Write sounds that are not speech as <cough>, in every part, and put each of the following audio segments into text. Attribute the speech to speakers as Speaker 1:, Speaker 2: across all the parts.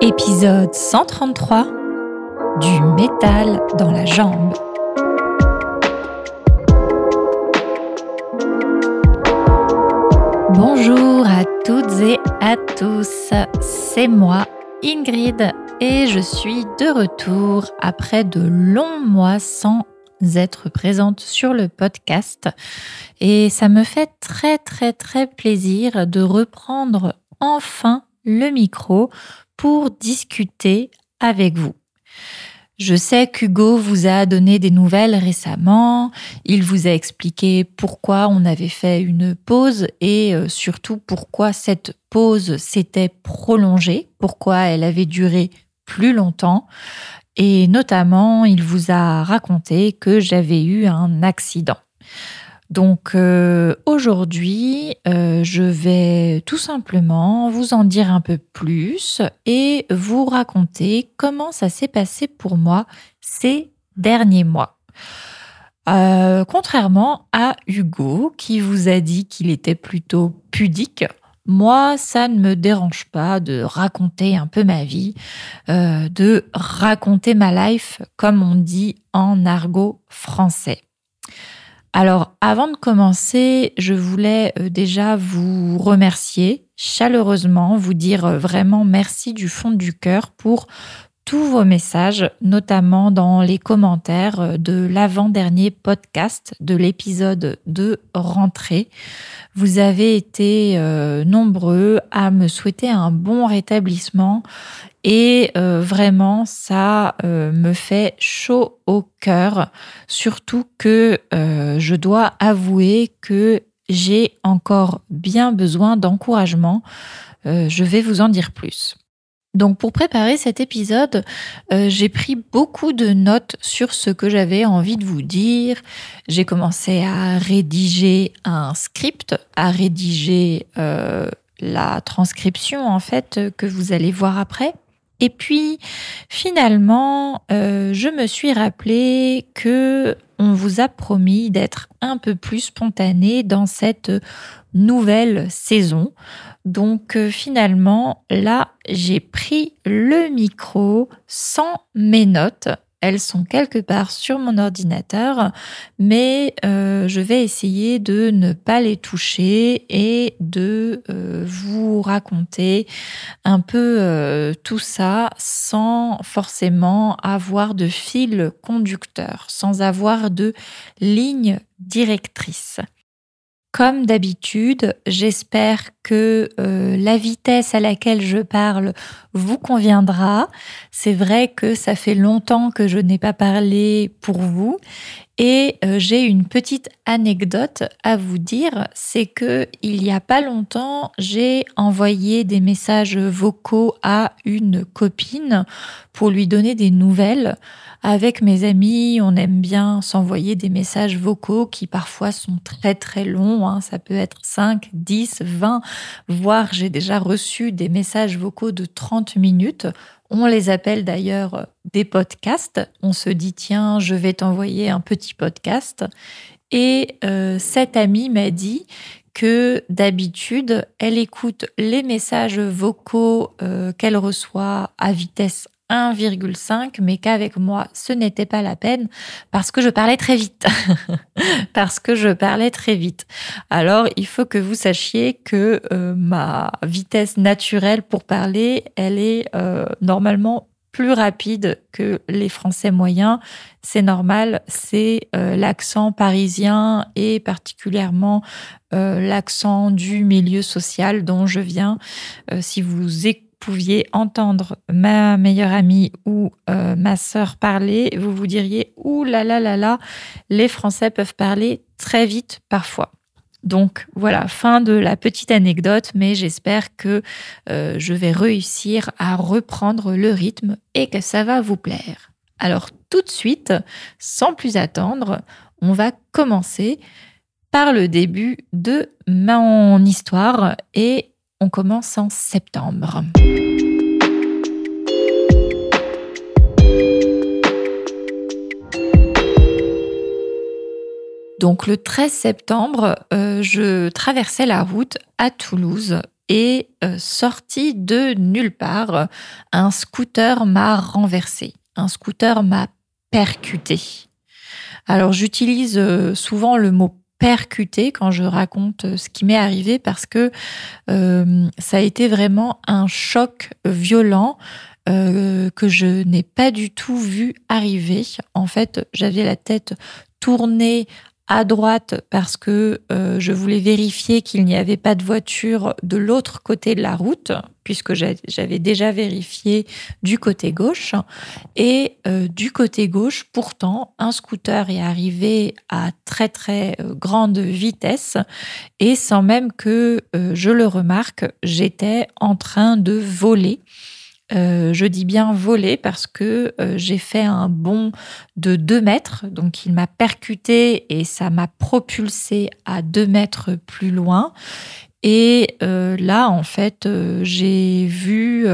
Speaker 1: Épisode 133 Du métal dans la jambe. Bonjour à toutes et à tous, c'est moi Ingrid et je suis de retour après de longs mois sans être présente sur le podcast et ça me fait très très très plaisir de reprendre enfin le micro pour discuter avec vous. Je sais qu'Hugo vous a donné des nouvelles récemment, il vous a expliqué pourquoi on avait fait une pause et euh, surtout pourquoi cette pause s'était prolongée, pourquoi elle avait duré plus longtemps. Et notamment, il vous a raconté que j'avais eu un accident. Donc euh, aujourd'hui, euh, je vais tout simplement vous en dire un peu plus et vous raconter comment ça s'est passé pour moi ces derniers mois. Euh, contrairement à Hugo qui vous a dit qu'il était plutôt pudique, moi, ça ne me dérange pas de raconter un peu ma vie, de raconter ma life, comme on dit en argot français. Alors, avant de commencer, je voulais euh, déjà vous remercier chaleureusement, vous dire euh, vraiment merci du fond du cœur pour tous vos messages, notamment dans les commentaires euh, de l'avant-dernier podcast de l'épisode de rentrée. Vous avez été nombreux à me souhaiter un bon rétablissement et euh, vraiment, ça euh, me fait chaud au cœur, surtout que euh, je dois avouer que j'ai encore bien besoin d'encouragement. je vais vous en dire plus. Donc pour préparer cet épisode, j'ai pris beaucoup de notes sur ce que j'avais envie de vous dire. J'ai commencé à rédiger un script, à rédiger la transcription en fait que vous allez voir après. Et puis finalement, euh, je me suis rappelé que on vous a promis d'être un peu plus spontané dans cette nouvelle saison. Donc euh, finalement, là, j'ai pris le micro sans mes notes elles sont quelque part sur mon ordinateur, mais euh, je vais essayer de ne pas les toucher et de euh, vous raconter un peu euh, tout ça sans forcément avoir de fil conducteur, sans avoir de ligne directrice. Comme d'habitude, j'espère que euh, la vitesse à laquelle je parle vous conviendra. C'est vrai que ça fait longtemps que je n'ai pas parlé pour vous et euh, j'ai une petite anecdote à vous dire, c'est que il y a pas longtemps, j'ai envoyé des messages vocaux à une copine pour lui donner des nouvelles. Avec mes amis, on aime bien s'envoyer des messages vocaux qui parfois sont très très longs. Hein. Ça peut être 5, 10, 20, voire j'ai déjà reçu des messages vocaux de 30 minutes. On les appelle d'ailleurs des podcasts. On se dit, tiens, je vais t'envoyer un petit podcast. Et euh, cette amie m'a dit que d'habitude, elle écoute les messages vocaux euh, qu'elle reçoit à vitesse 1,5, mais qu'avec moi, ce n'était pas la peine parce que je parlais très vite. <laughs> parce que je parlais très vite. Alors, il faut que vous sachiez que euh, ma vitesse naturelle pour parler, elle est euh, normalement plus rapide que les Français moyens. C'est normal, c'est euh, l'accent parisien et particulièrement l'accent du milieu social dont je viens. si vous écoutez pouviez entendre ma meilleure amie ou euh, ma sœur parler, vous vous diriez Ouh là là là là, les Français peuvent parler très vite parfois. Donc voilà, fin de la petite anecdote, mais j'espère que euh, je vais réussir à reprendre le rythme et que ça va vous plaire. Alors tout de suite, sans plus attendre, on va commencer par le début de mon histoire et on commence en septembre. Donc le 13 septembre, euh, je traversais la route à Toulouse et euh, sorti de nulle part, un scooter m'a renversé, un scooter m'a percuté. Alors j'utilise euh, souvent le mot percuté quand je raconte euh, ce qui m'est arrivé parce que ça a été vraiment un choc violent que je n'ai pas du tout vu arriver. En fait, j'avais la tête tournée à droite parce que euh, je voulais vérifier qu'il n'y avait pas de voiture de l'autre côté de la route, puisque j'avais déjà vérifié du côté gauche. Et euh, du côté gauche, pourtant, un scooter est arrivé à très très euh, grande vitesse et sans même que je le remarque, j'étais en train de voler. Euh, je dis bien voler parce que euh, j'ai fait un bond de 2 mètres, donc il m'a percuté et ça m'a propulsé à 2 mètres plus loin. Et euh, là, en fait, j'ai vu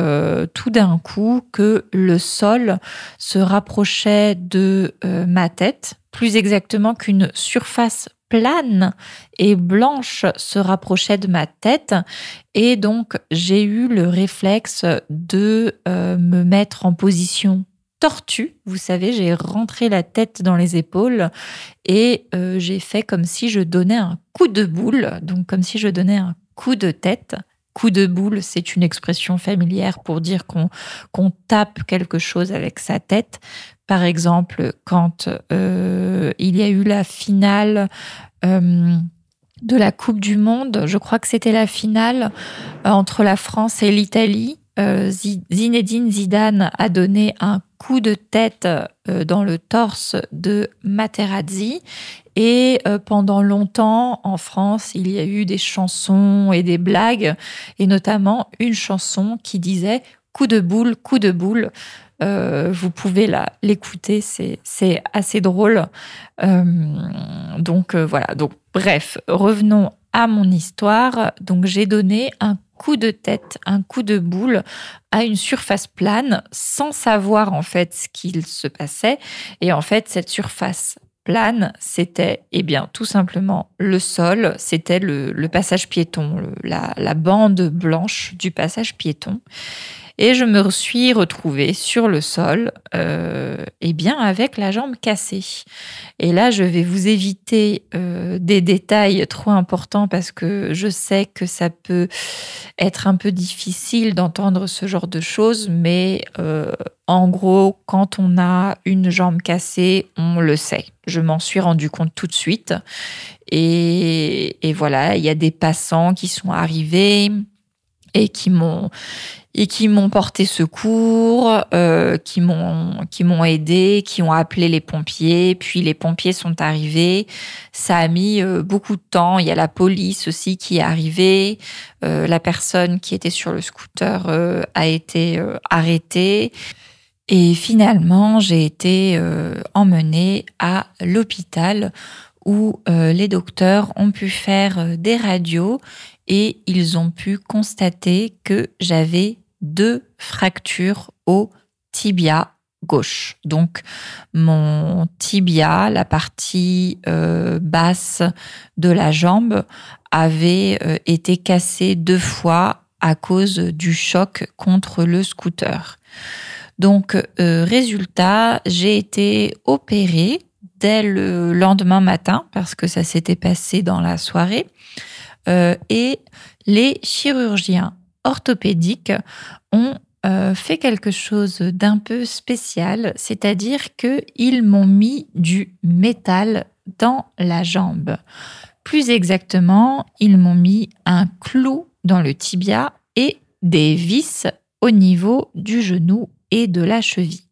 Speaker 1: tout d'un coup que le sol se rapprochait de ma tête, plus exactement qu'une surface plane et blanche se rapprochait de ma tête et donc j'ai eu le réflexe de euh, me mettre en position tortue. Vous savez, j'ai rentré la tête dans les épaules et euh, j'ai fait comme si je donnais un coup de boule, donc comme si je donnais un coup de tête. Coup de boule, c'est une expression familière pour dire qu'on tape quelque chose avec sa tête. Par exemple, quand euh, il y a eu la finale euh, de la Coupe du Monde, je crois que c'était la finale euh, entre la France et l'Italie. Zinedine Zidane a donné un coup de tête dans le torse de Materazzi et pendant longtemps, en France, il y a eu des chansons et des blagues, et notamment une chanson qui disait coup de boule, coup de boule. Euh, vous pouvez l'écouter, c'est assez drôle. Euh, donc euh, voilà. Donc bref, revenons à mon histoire. Donc j'ai donné un coup de tête, un coup de boule à une surface plane sans savoir en fait ce qu'il se passait. Et en fait, cette surface plane, c'était eh bien tout simplement le sol, c'était le, passage piéton, la, la, bande blanche du passage piéton. Et je me suis retrouvée sur le sol, euh, eh bien avec la jambe cassée. Et là, je vais vous éviter euh, des détails trop importants parce que je sais que ça peut être un peu difficile d'entendre ce genre de choses, mais euh, en gros, quand on a une jambe cassée, on le sait. Je m'en suis rendu compte tout de suite. Et, et voilà, il y a des passants qui sont arrivés et qui m'ont et qui m'ont porté secours, euh, qui m'ont qui m'ont aidé, qui ont appelé les pompiers. Puis les pompiers sont arrivés. Ça a mis euh, beaucoup de temps. Il y a la police aussi qui est arrivée. Euh, la personne qui était sur le scooter a été arrêtée. Et finalement, j'ai été emmenée à l'hôpital où les docteurs ont pu faire des radios et ils ont pu constater que j'avais deux fractures au tibia gauche. Donc mon tibia, la partie euh, basse de la jambe, avait euh, été cassée deux fois à cause du choc contre le scooter. Donc euh, résultat, j'ai été opérée le lendemain matin parce que ça s'était passé dans la soirée. et les chirurgiens orthopédiques ont euh, fait quelque chose d'un peu spécial, c'est-à-dire qu'ils m'ont mis du métal dans la jambe. Plus exactement, ils m'ont mis un clou dans le tibia et des vis au niveau du genou et de la cheville.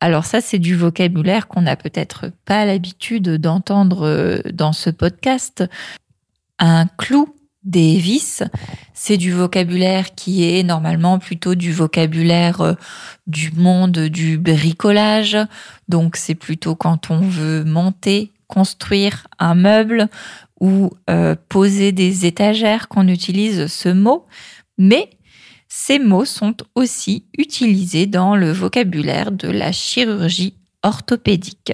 Speaker 1: Alors ça, c'est du vocabulaire qu'on n'a peut-être pas l'habitude d'entendre euh, dans ce podcast. Un clou des vis, c'est du vocabulaire qui est normalement plutôt du vocabulaire euh, du monde du bricolage. Donc c'est plutôt quand on veut monter, construire un meuble ou euh, poser des étagères qu'on utilise ce mot. Mais ces mots sont aussi utilisés dans le vocabulaire de la chirurgie orthopédique.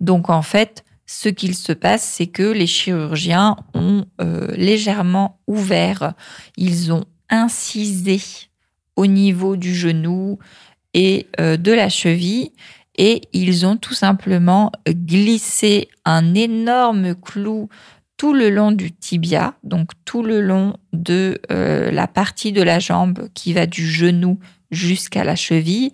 Speaker 1: Donc en fait, ce qu'il se passe, c'est que les chirurgiens ont euh, légèrement ouvert, ils ont incisé au niveau du genou et euh, de la cheville et ils ont tout simplement glissé un énorme clou tout le long du tibia, donc tout le long de euh, la partie de la jambe qui va du genou jusqu'à la cheville.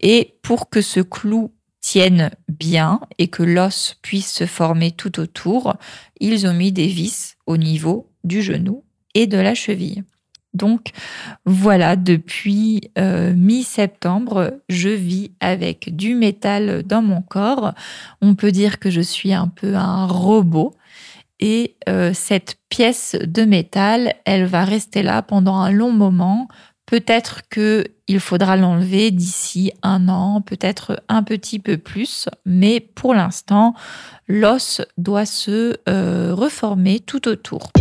Speaker 1: Et pour que ce clou tienne bien et que l'os puisse se former tout autour, ils ont mis des vis au niveau du genou et de la cheville. Donc voilà, depuis euh, mi-septembre, je vis avec du métal dans mon corps. On peut dire que je suis un peu un robot. Et euh, cette pièce de métal, elle va rester là pendant un long moment. Peut-être qu'il faudra l'enlever d'ici un an, peut-être un petit peu plus, mais pour l'instant, l'os doit se euh, reformer tout autour.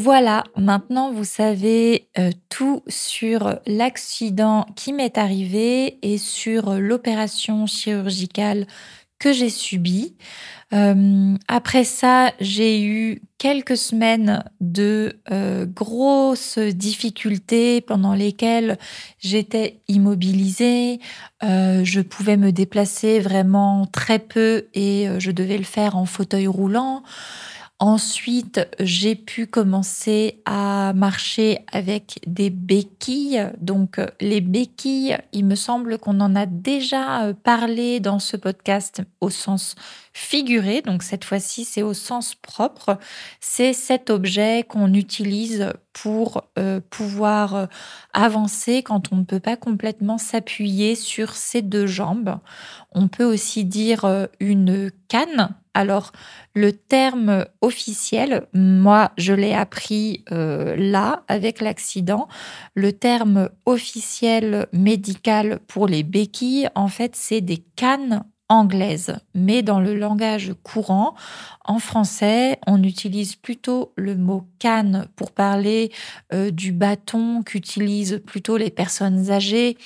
Speaker 1: Voilà, maintenant vous savez euh, tout sur l'accident qui m'est arrivé et sur l'opération chirurgicale que j'ai subie. Euh, après ça, j'ai eu quelques semaines de euh, grosses difficultés pendant lesquelles j'étais immobilisée. je pouvais me déplacer vraiment très peu et je devais le faire en fauteuil roulant. Ensuite, j'ai pu commencer à marcher avec des béquilles. Donc, les béquilles, il me semble qu'on en a déjà euh, parlé dans ce podcast au sens figuré. Donc, cette fois-ci, c'est au sens propre. C'est cet objet qu'on utilise pour euh, pouvoir euh, avancer quand on ne peut pas complètement s'appuyer sur ses deux jambes. On peut aussi dire une canne alors, le terme officiel, moi, je l'ai appris euh, là, avec l'accident. Le terme officiel médical pour les béquilles, en fait, c'est des cannes anglaises. Mais dans le langage courant, en français, on utilise plutôt le mot canne pour parler euh, du bâton qu'utilisent plutôt les personnes âgées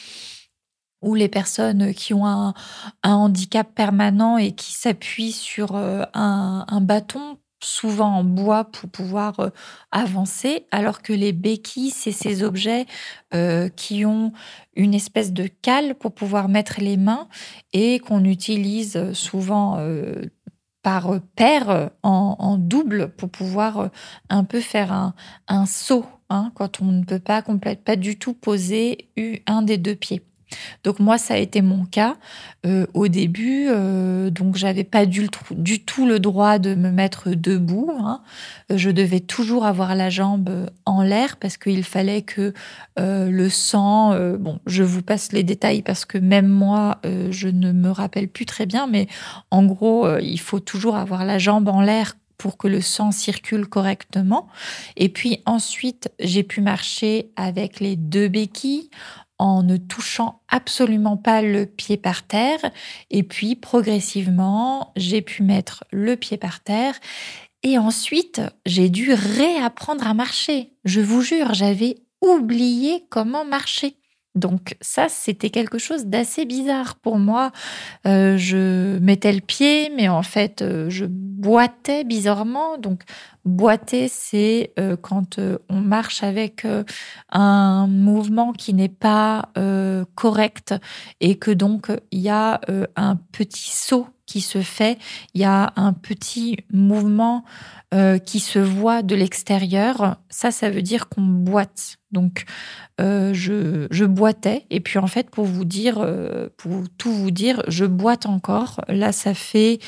Speaker 1: ou les personnes qui ont un, handicap permanent et qui s'appuient sur euh, un, bâton, souvent en bois, pour pouvoir euh, avancer, alors que les béquilles, c'est ces objets euh, qui ont une espèce de cale pour pouvoir mettre les mains et qu'on utilise souvent par paire en, double pour pouvoir un peu faire un, saut hein, quand on ne peut pas complètement, pas du tout poser un des deux pieds. Donc moi, ça a été mon cas euh, au début. Euh, donc j'avais pas du, tout le droit de me mettre debout. Hein. Je devais toujours avoir la jambe en l'air parce qu'il fallait que euh, le sang. bon, je vous passe les détails parce que même moi, je ne me rappelle plus très bien. Mais en gros, il faut toujours avoir la jambe en l'air pour que le sang circule correctement. Et puis ensuite, j'ai pu marcher avec les deux béquilles en ne touchant absolument pas le pied par terre. Et puis progressivement, j'ai pu mettre le pied par terre. Et ensuite, j'ai dû réapprendre à marcher. Je vous jure, j'avais oublié comment marcher. Donc ça, c'était quelque chose d'assez bizarre pour moi. Euh, je mettais le pied, mais en fait, euh, je boitais bizarrement. Donc boiter, c'est euh, quand on marche avec un mouvement qui n'est pas correct et que donc il y a un petit saut se fait, il y a un petit mouvement euh, qui se voit de l'extérieur. Ça, ça veut dire qu'on boite. Donc, euh, je, je, boitais. Et puis, en fait, pour vous dire, euh, pour tout vous dire, je boite encore. Là, ça fait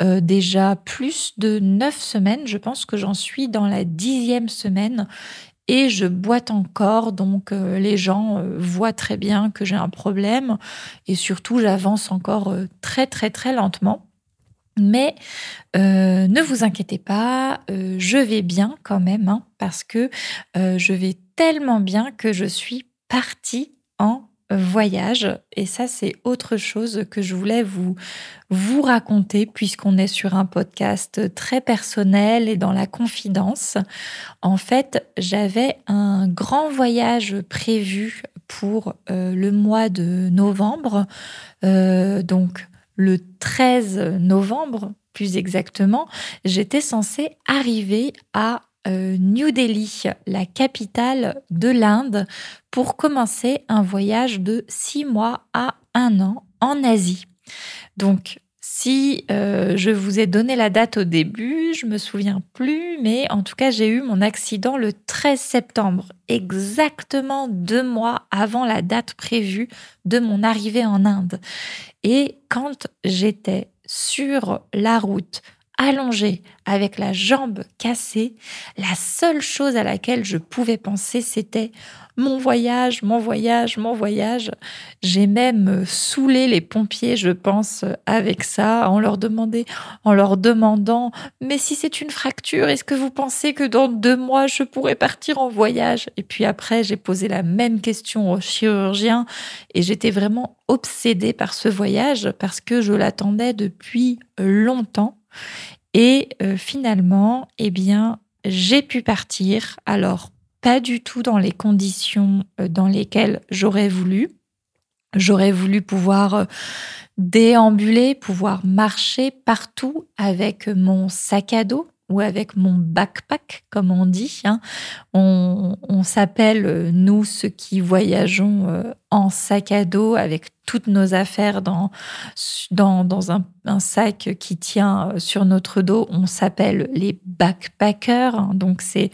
Speaker 1: déjà plus de neuf semaines. Je pense que j'en suis dans la dixième semaine et je boite encore. Donc euh, les gens euh, voient très bien que j'ai un problème et surtout j'avance encore euh, très très très lentement. Mais ne vous inquiétez pas, je vais bien quand même hein, parce que je vais tellement bien que je suis partie en voyage. Et ça, c'est autre chose que je voulais vous, vous raconter puisqu'on est sur un podcast très personnel et dans la confidence. En fait, j'avais un grand voyage prévu pour euh, le mois de novembre. Euh, donc, le 13 novembre, plus exactement, j'étais censée arriver à New Delhi, la capitale de l'Inde, pour commencer un voyage de six mois à un an en Asie. Donc, si euh, je vous ai donné la date au début, je me souviens plus, mais en tout cas, j'ai eu mon accident le 13 septembre, exactement deux mois avant la date prévue de mon arrivée en Inde. Et quand j'étais sur la route, allongée, avec la jambe cassée, la seule chose à laquelle je pouvais penser, c'était mon voyage, mon voyage, mon voyage. J'ai même saoulé les pompiers, je pense, avec ça, en leur, en leur demandant, mais si c'est une fracture, est-ce que vous pensez que dans deux mois, je pourrais partir en voyage? Et puis après, j'ai posé la même question au chirurgien et j'étais vraiment obsédée par ce voyage parce que je l'attendais depuis longtemps. Et euh, finalement, eh bien, j'ai pu partir. Alors, pas du tout dans les conditions euh, dans lesquelles j'aurais voulu. J'aurais voulu pouvoir euh, déambuler, pouvoir marcher partout avec mon sac à dos ou avec mon backpack, comme on dit. Hein. On, s'appelle, euh, nous, ceux qui voyageons euh, en sac à dos avec toutes nos affaires dans, dans, un, sac qui tient euh, sur notre dos, on s'appelle les backpackers. Hein. Donc, c'est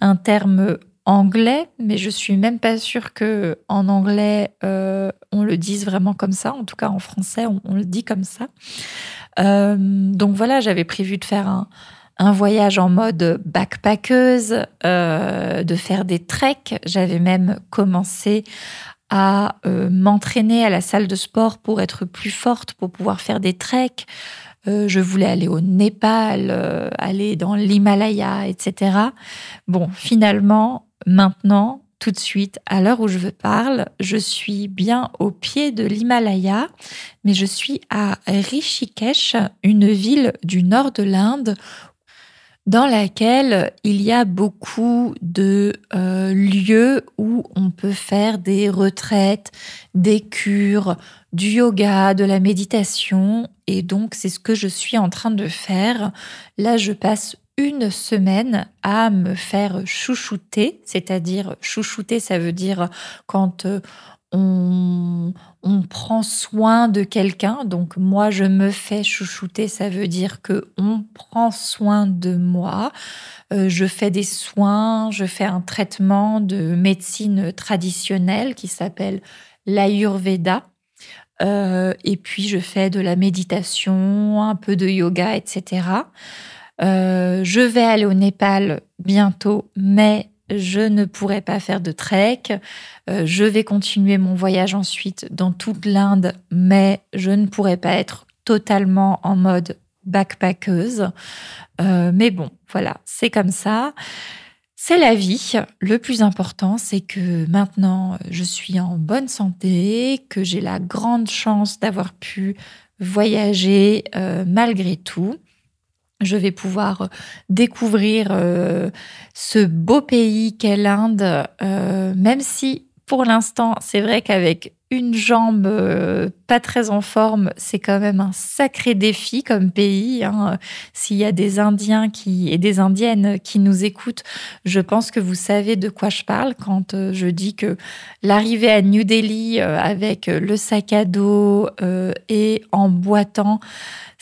Speaker 1: un terme anglais, mais je suis même pas sûre que en anglais on le dise vraiment comme ça. En tout cas, en français, on, le dit comme ça. donc voilà, j'avais prévu de faire un, un voyage en mode backpackeuse, euh, de faire des treks. J'avais même commencé à euh, m'entraîner à la salle de sport pour être plus forte, pour pouvoir faire des treks. Euh, je voulais aller au Népal, aller dans l'Himalaya, etc. Bon, finalement, maintenant, tout de suite, à l'heure où je vous parle, je suis bien au pied de l'Himalaya, mais je suis à Rishikesh, une ville du nord de l'Inde dans laquelle il y a beaucoup de euh, lieux où on peut faire des retraites, des cures, du yoga, de la méditation. Et donc, c'est ce que je suis en train de faire. Là, je passe une semaine à me faire chouchouter, c'est-à-dire chouchouter, ça veut dire quand on, prend soin de quelqu'un. Donc moi, je me fais chouchouter, ça veut dire que on prend soin de moi. Euh, je fais des soins, je fais un traitement de médecine traditionnelle qui s'appelle l'Ayurveda. Euh, et puis je fais de la méditation, un peu de yoga, etc. Euh, je vais aller au Népal bientôt, mais je ne pourrai pas faire de trek. Euh, je vais continuer mon voyage ensuite dans toute l'Inde, mais je ne pourrai pas être totalement en mode backpackeuse. Euh, mais bon, voilà, c'est comme ça. C'est la vie. Le plus important, c'est que maintenant, je suis en bonne santé, que j'ai la grande chance d'avoir pu voyager euh, malgré tout je vais pouvoir euh, découvrir euh, ce beau pays qu'est l'Inde, euh, même si pour l'instant, c'est vrai qu'avec une jambe pas très en forme, c'est quand même un sacré défi comme pays. Hein. S'il y a des Indiens qui, et des Indiennes qui nous écoutent, je pense que vous savez de quoi je parle quand je dis que l'arrivée à New Delhi avec le sac à dos et en boitant,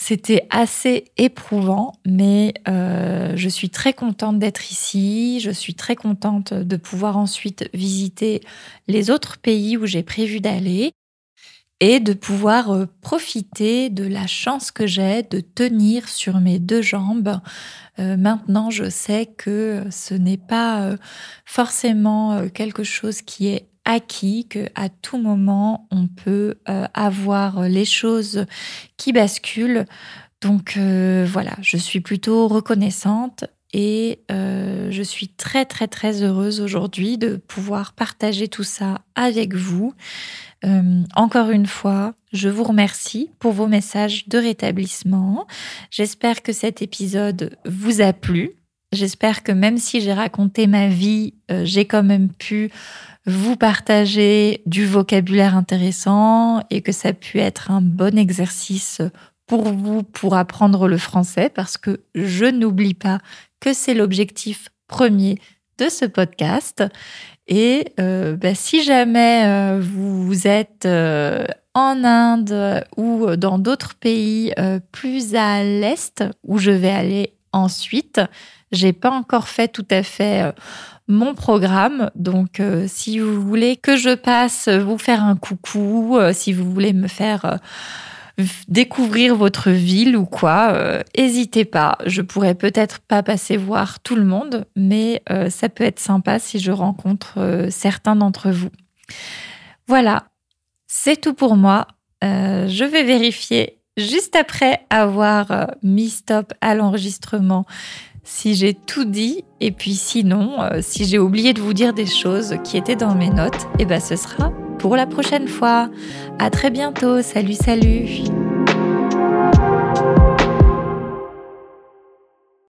Speaker 1: c'était assez éprouvant, mais euh, je suis très contente d'être ici. Je suis très contente de pouvoir ensuite visiter les autres pays où j'ai prévu d'aller et de pouvoir euh, profiter de la chance que j'ai de tenir sur mes deux jambes. Euh, maintenant, je sais que ce n'est pas forcément quelque chose qui est acquis, que à tout moment on peut euh, avoir les choses qui basculent. Donc euh, voilà, je suis plutôt reconnaissante et euh, je suis très très très heureuse aujourd'hui de pouvoir partager tout ça avec vous. encore une fois, je vous remercie pour vos messages de rétablissement. J'espère que cet épisode vous a plu. J'espère que même si j'ai raconté ma vie, euh, j'ai quand même pu vous partager du vocabulaire intéressant et que ça a pu être un bon exercice pour vous pour apprendre le français parce que je n'oublie pas que c'est l'objectif premier de ce podcast. Et euh, bah, si jamais euh, vous êtes en Inde ou dans d'autres pays plus à l'est où je vais aller ensuite, j'ai pas encore fait tout à fait mon programme. Donc, si vous voulez que je passe vous faire un coucou, si vous voulez me faire découvrir votre ville ou quoi, n'hésitez pas. Je pourrais peut-être pas passer voir tout le monde, mais ça peut être sympa si je rencontre certains d'entre vous. Voilà, c'est tout pour moi. je vais vérifier juste après avoir euh, mis stop à l'enregistrement si j'ai tout dit et puis sinon euh, si j'ai oublié de vous dire des choses qui étaient dans mes notes et eh ben ce sera pour la prochaine fois. À très bientôt. Salut salut.